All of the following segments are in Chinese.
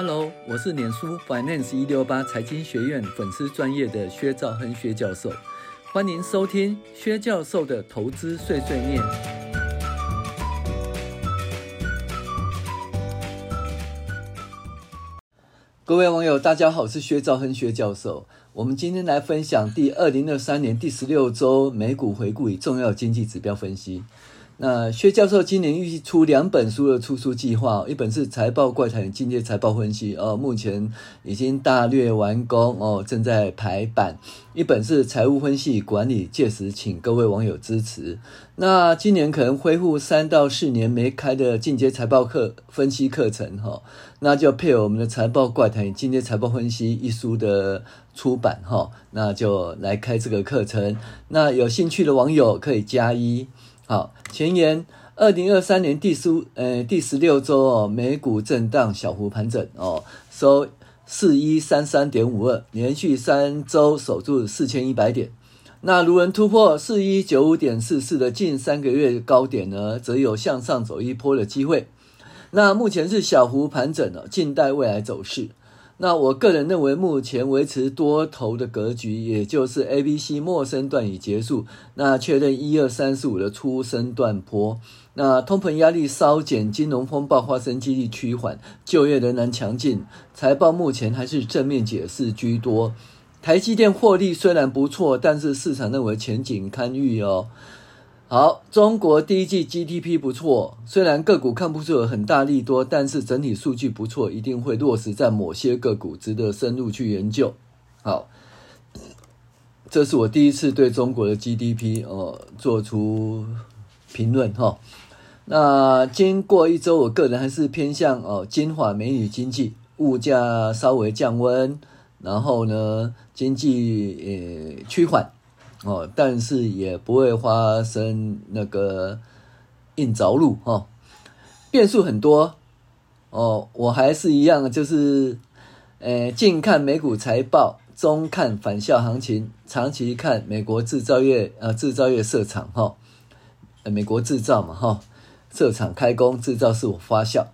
Hello，我是脸书 Finance 一六八财经学院粉丝专业的薛兆亨薛教授，欢迎收听薛教授的投资碎碎念。各位网友，大家好，我是薛兆亨薛教授。我们今天来分享第二零二三年第十六周美股回顾与重要经济指标分析。那薛教授今年预计出两本书的出书计划，一本是《财报怪谈进阶财报分析》哦，目前已经大略完工哦，正在排版；一本是《财务分析管理》，届时请各位网友支持。那今年可能恢复三到四年没开的进阶财报课分析课程哈、那就配合我们的《财报怪谈进阶财报分析》一书的出版哈、那就来开这个课程。那有兴趣的网友可以加一。好，前言，二零二三年第十呃第十六周哦，美股震荡小幅盘整哦，收四一三三点五二，连续三周守住四千一百点。那如能突破四一九五点四四的近三个月高点呢，则有向上走一波的机会。那目前是小幅盘整了，静待未来走势。那我个人认为，目前维持多头的格局，也就是 A、B、C 陌生段已结束。那确认一二三四五的初升段坡。那通膨压力稍减，金融风暴发生几率趋缓，就业仍然强劲。财报目前还是正面解释居多。台积电获利虽然不错，但是市场认为前景堪虑哦。好，中国第一季 GDP 不错，虽然个股看不出有很大利多，但是整体数据不错，一定会落实在某些个股，值得深入去研究。好，这是我第一次对中国的 GDP 哦做出评论哈。那经过一周，我个人还是偏向哦金发美女经济，物价稍微降温，然后呢经济呃趋缓。哦，但是也不会发生那个硬着陆哈，变数很多哦。我还是一样，就是呃，近看美股财报，中看返校行情，长期看美国制造业呃制造业设厂哈，美国制造嘛哈，设厂开工，制造是我发酵。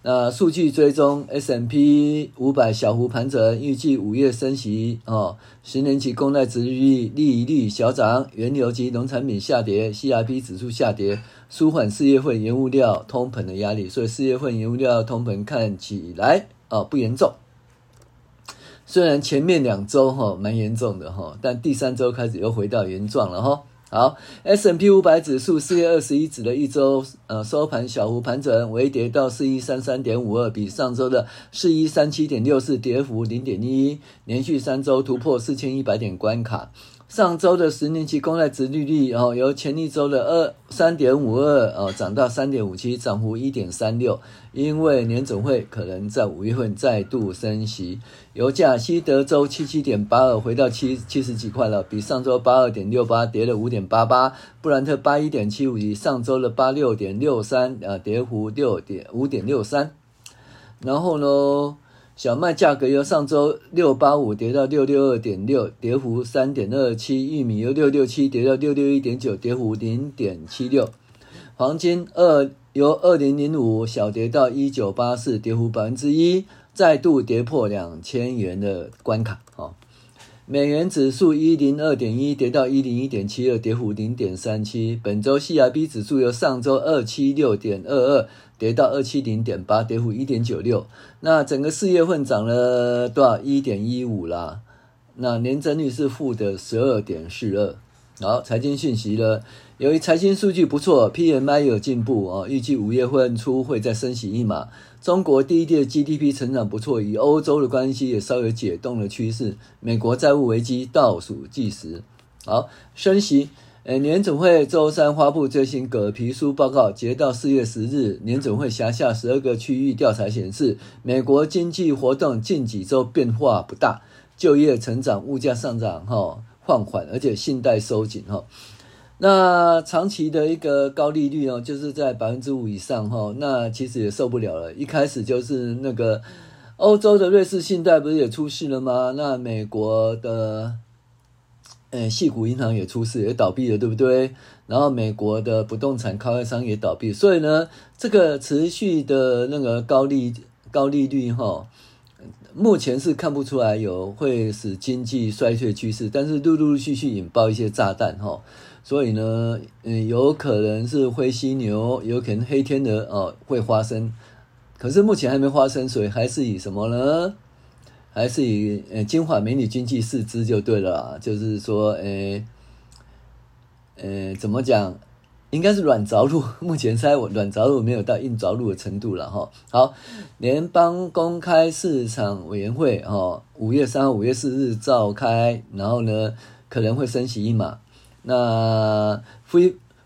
那数据追踪 S&P 五百小幅盘整，预计五月升息哦。十年期公债殖利率利率小涨，原油及农产品下跌，C R P 指数下跌，舒缓四月份原物料通膨的压力。所以四月份原物料通膨看起来哦不严重，虽然前面两周哈蛮严重的哈，但第三周开始又回到原状了哈。好，S&P 五百指数四月二十一日的一周，呃，收盘小幅盘整，微跌到四一三三点五二，比上周的四一三七点六四跌幅零点一一，连续三周突破四千一百点关卡。上周的十年期公债殖利率哦，由前一周的二三点五二哦涨到三点五七，涨幅一点三六。因为年总会可能在五月份再度升息。油价西德州七七点八二回到七七十几块了，比上周八二点六八跌了五点八八。布兰特八一点七五，比上周的八六点六三啊跌幅六点五点六三。然后呢？小麦价格由上周六八五跌到六六二点六，跌幅三点二七。玉米由六六七跌到六六一点九，跌幅零点七六。黄金二由二零零五小跌到一九八四，跌幅百分之一，再度跌破两千元的关卡。哦，美元指数一零二点一跌到一零一点七二，跌幅零点三七。本周 CRB 指数由上周二七六点二二。跌到二七零点八，跌幅一点九六。那整个四月份涨了多少？一点一五啦。那年增率是负的十二点四二。好，财经讯息了。由于财经数据不错，PMI 有进步啊，预计五月份初会再升息一码。中国第一季 GDP 成长不错，与欧洲的关系也稍有解冻的趋势。美国债务危机倒数计时。好，升息。诶，联总会周三发布最新葛皮书报告，截到四月十日，联总会辖下十二个区域调查显示，美国经济活动近几周变化不大，就业成长、物价上涨哈放缓，而且信贷收紧哈。那长期的一个高利率哦，就是在百分之五以上哈，那其实也受不了了。一开始就是那个欧洲的瑞士信贷不是也出事了吗？那美国的。诶，矽谷银行也出事，也倒闭了，对不对？然后美国的不动产开发商也倒闭，所以呢，这个持续的那个高利高利率哈，目前是看不出来有会使经济衰退趋势，但是陆陆续续引爆一些炸弹哈，所以呢，嗯，有可能是灰犀牛，有可能黑天鹅哦会发生，可是目前还没发生，所以还是以什么呢？还是以呃金华美女经济视之就对了，就是说，诶，呃，怎么讲？应该是软着陆，目前猜我软着陆没有到硬着陆的程度了哈。好，联邦公开市场委员会哈，五月三号、五月四日召开，然后呢可能会升息一码。那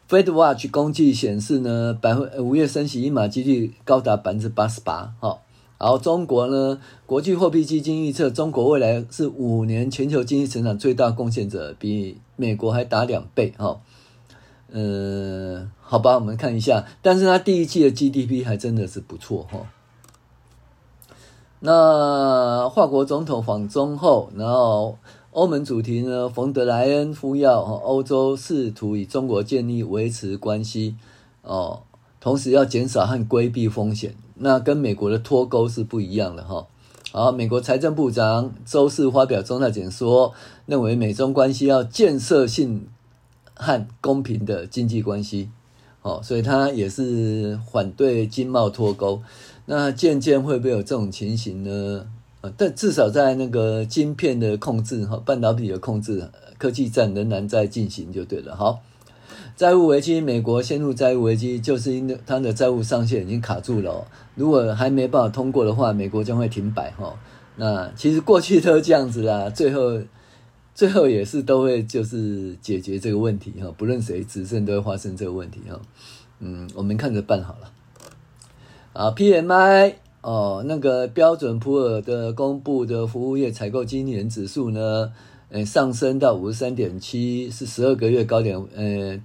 Fed Watch 工具显示呢，百分五月升息一码几率高达百分之八十八哈。然后，中国呢，国际货币基金预测中国未来是五年全球经济成长最大贡献者，比美国还大两倍哈。嗯，好吧，我们看一下，但是它第一季的 GDP 还真的是不错哈。那法国总统访中后，然后欧盟主题呢，冯德莱恩呼要欧洲试图与中国建立维持关系哦，同时要减少和规避风险。那跟美国的脱钩是不一样的哈。好，美国财政部长周四发表重大简说，认为美中关系要建设性。和公平的经济关系，哦，所以他也是反对经贸脱钩。那渐渐会不会有这种情形呢？但至少在那个晶片的控制哈，半导体的控制，科技战仍然在进行就对了。好，债务危机，美国陷入债务危机，就是因为它的债务上限已经卡住了。如果还没办法通过的话，美国将会停摆哈。那其实过去都这样子啦，最后。最后也是都会就是解决这个问题哈，不论谁执政都会发生这个问题哈。嗯，我们看着办好了。啊，PMI 哦，那个标准普尔的公布的服务业采购经理人指数呢，呃，上升到五十三点七，是十二个月高点。呃，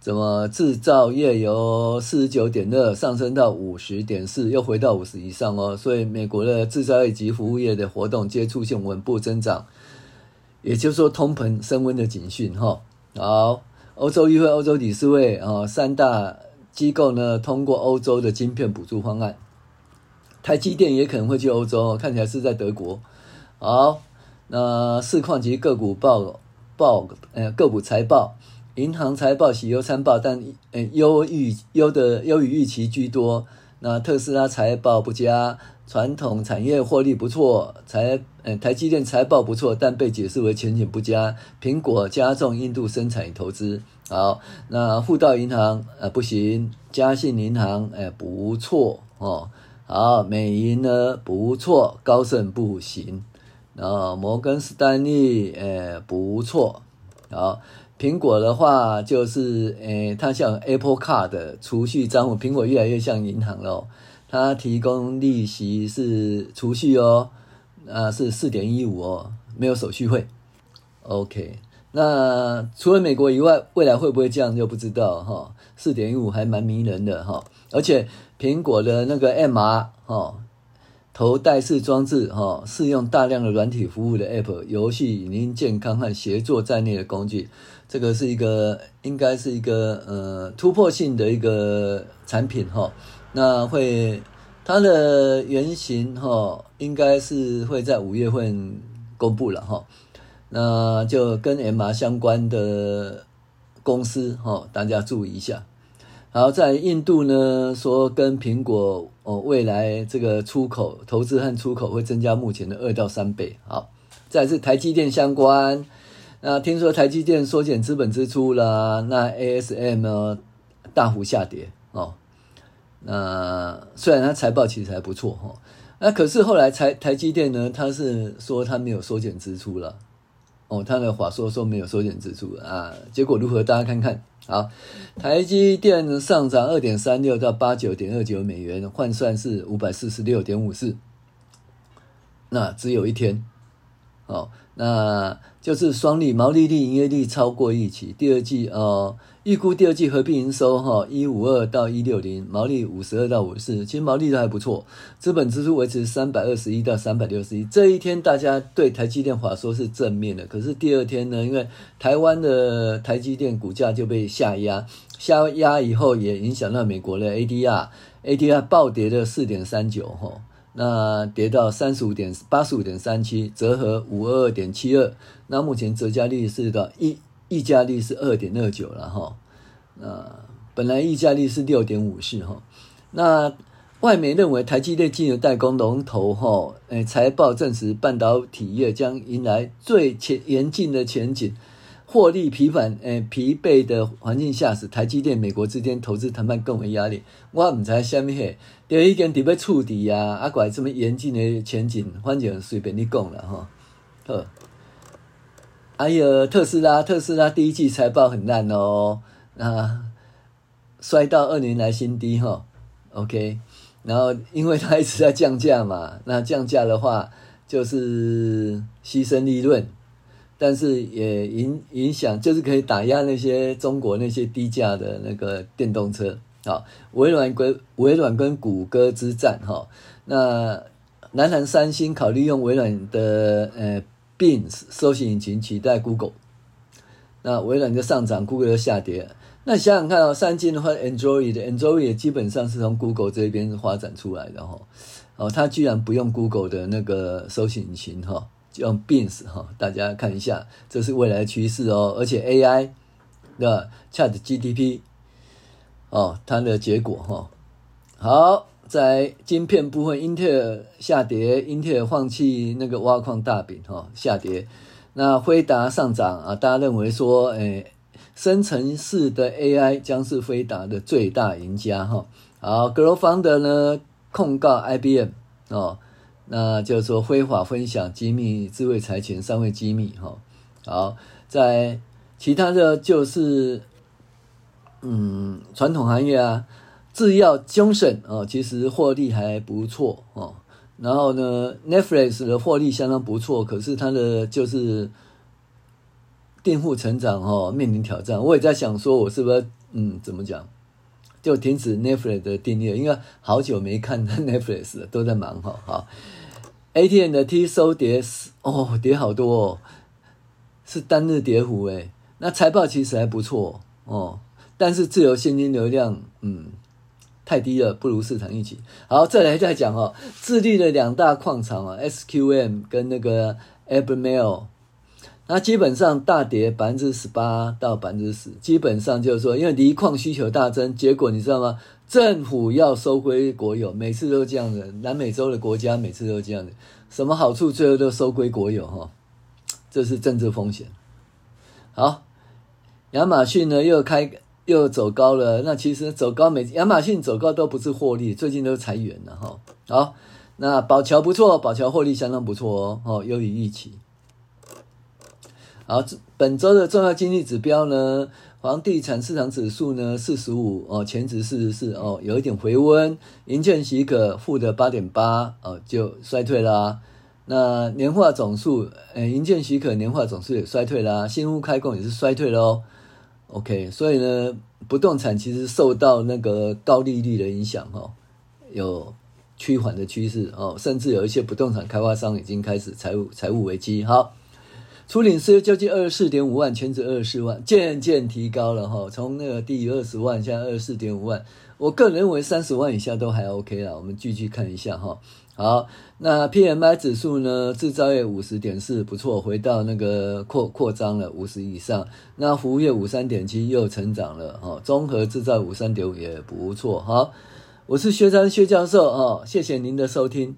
怎么制造业由四十九点二上升到五十点四，又回到五十以上哦。所以美国的制造业及服务业的活动皆出现稳步增长。也就是说，通膨升温的警讯哈。好，欧洲议会、欧洲理事会啊，三大机构呢通过欧洲的晶片补助方案。台积电也可能会去欧洲，看起来是在德国。好，那市况及个股报报呃个股财报，银行财报喜忧参半，但呃优预优的优于预期居多。那特斯拉财报不佳。传统产业获利不错，财呃台积电财报不错，但被解释为前景不佳。苹果加重印度生产与投资。好，那富道银行呃不行，嘉信银行呃不错哦。好，美银呢不错，高盛不行。然后摩根士丹利呃不错。好，苹果的话就是呃它像 Apple Card 储蓄账户，苹果越来越像银行了。它提供利息是储蓄哦，啊是四点一五哦，没有手续费。OK，那除了美国以外，未来会不会这样就不知道哈。四点一五还蛮迷人的哈，而且苹果的那个 MR 哈，头戴式装置哈，适用大量的软体服务的 App、游戏、影音、健康和协作在内的工具，这个是一个应该是一个呃突破性的一个产品哈。那会，它的原型哈，应该是会在五月份公布了哈。那就跟 MR 相关的公司哈，大家注意一下。好，在印度呢，说跟苹果哦，未来这个出口投资和出口会增加目前的二到三倍。好，再是台积电相关。那听说台积电缩减资本支出了，那 ASM 呢大幅下跌。那虽然它财报其实还不错哈，那可是后来台台积电呢，它是说它没有缩减支出了，哦，它的话说说没有缩减支出啊，结果如何？大家看看，好，台积电上涨二点三六到八九点二九美元，换算是五百四十六点五四，那只有一天，哦，那就是双利，毛利率、营业率超过预期，第二季哦。预估第二季合并营收哈一五二到一六零，毛利五十二到五十四，其实毛利都还不错。资本支出维持三百二十一到三百六十一。这一天大家对台积电话说是正面的，可是第二天呢，因为台湾的台积电股价就被下压，下压以后也影响到美国的 ADR，ADR 暴跌了四点三九哈。那跌到三十五点八十五点三七，折合五二二点七二。那目前折价率是到溢溢价率是二点二九了哈。那本来溢价率是六点五四哈。那外媒认为台积电进入代工龙头哈，诶，财报证实半导体业将迎来最前严峻的前景。获利疲乏，诶，疲惫的环境下，使台积电美国之间投资谈判更为压力。我唔知什么嘿，就已经准备触底呀，啊，怪这么严峻的前景，反正随便你讲了哈。好，还有特斯拉，特斯拉第一季财报很烂哦，啊，摔到二年来新低哈。OK，然后因为它一直在降价嘛，那降价的话就是牺牲利润。但是也影影响，就是可以打压那些中国那些低价的那个电动车。啊，微软跟微软跟谷歌之战，哈，那南韩三星考虑用微软的呃 Bing 搜索引擎取代 Google，那微软就上涨，Google 就下跌。那想想看哦，三星的话，Android 的 Android 也基本上是从 Google 这边发展出来的哈，哦，它居然不用 Google 的那个搜寻引擎哈。用 Bing 哈，大家看一下，这是未来的趋势哦。而且 AI 的 ChatGPT 哦，它的结果哈。好，在晶片部分，英特尔下跌，英特尔放弃那个挖矿大饼哈，下跌。那辉达上涨啊，大家认为说，诶，生成式的 AI 将是辉达的最大赢家哈。好 g r o w f o u n d 呢控告 IBM 哦。那就是说非法分享机密、智慧财权、商业机密，哈。好，在其他的就是，嗯，传统行业啊，制药、Johnson 哦，其实获利还不错哦。然后呢，Netflix 的获利相当不错，可是它的就是订户成长哦，面临挑战。我也在想说，我是不是嗯，怎么讲，就停止 Netflix 的订阅，因为好久没看 Netflix 了，都在忙哈，好。AT&T 收跌哦，跌好多哦，是单日跌幅诶。那财报其实还不错哦，但是自由现金流量嗯太低了，不如市场预期。好，再来再讲哦，智利的两大矿场啊，SQM 跟那个 Albemarle，那基本上大跌百分之十八到百分之十，基本上就是说，因为锂矿需求大增，结果你知道吗？政府要收归国有，每次都这样的。南美洲的国家每次都这样的，什么好处最后都收归国有哈，这是政治风险。好，亚马逊呢又开又走高了，那其实走高每亚马逊走高都不是获利，最近都裁员了哈。好，那宝侨不错，宝侨获利相当不错哦，哦优于预期。好，本周的重要经济指标呢？房地产市场指数呢，四十五哦，前值四十四哦，有一点回温。银建许可负的八点八哦，就衰退啦、那年化总数，呃，银建许可年化总数也衰退啦、新屋开工也是衰退喽。OK，所以呢，不动产其实受到那个高利率的影响哦，有趋缓的趋势哦，甚至有一些不动产开发商已经开始财务财务危机。好。初领失业救济二十四点五万，前值二十四万，渐渐提高了哈，从那个低于二十万，现在二十四点五万。我个人认为三十万以下都还 OK 啦。我们继续看一下哈。好，那 PMI 指数呢？制造业五十点四，不错，回到那个扩扩张了，五十以上。那服务业五三点七又成长了哈。综合制造五三点五也不错。好，我是薛章薛教授哦，谢谢您的收听。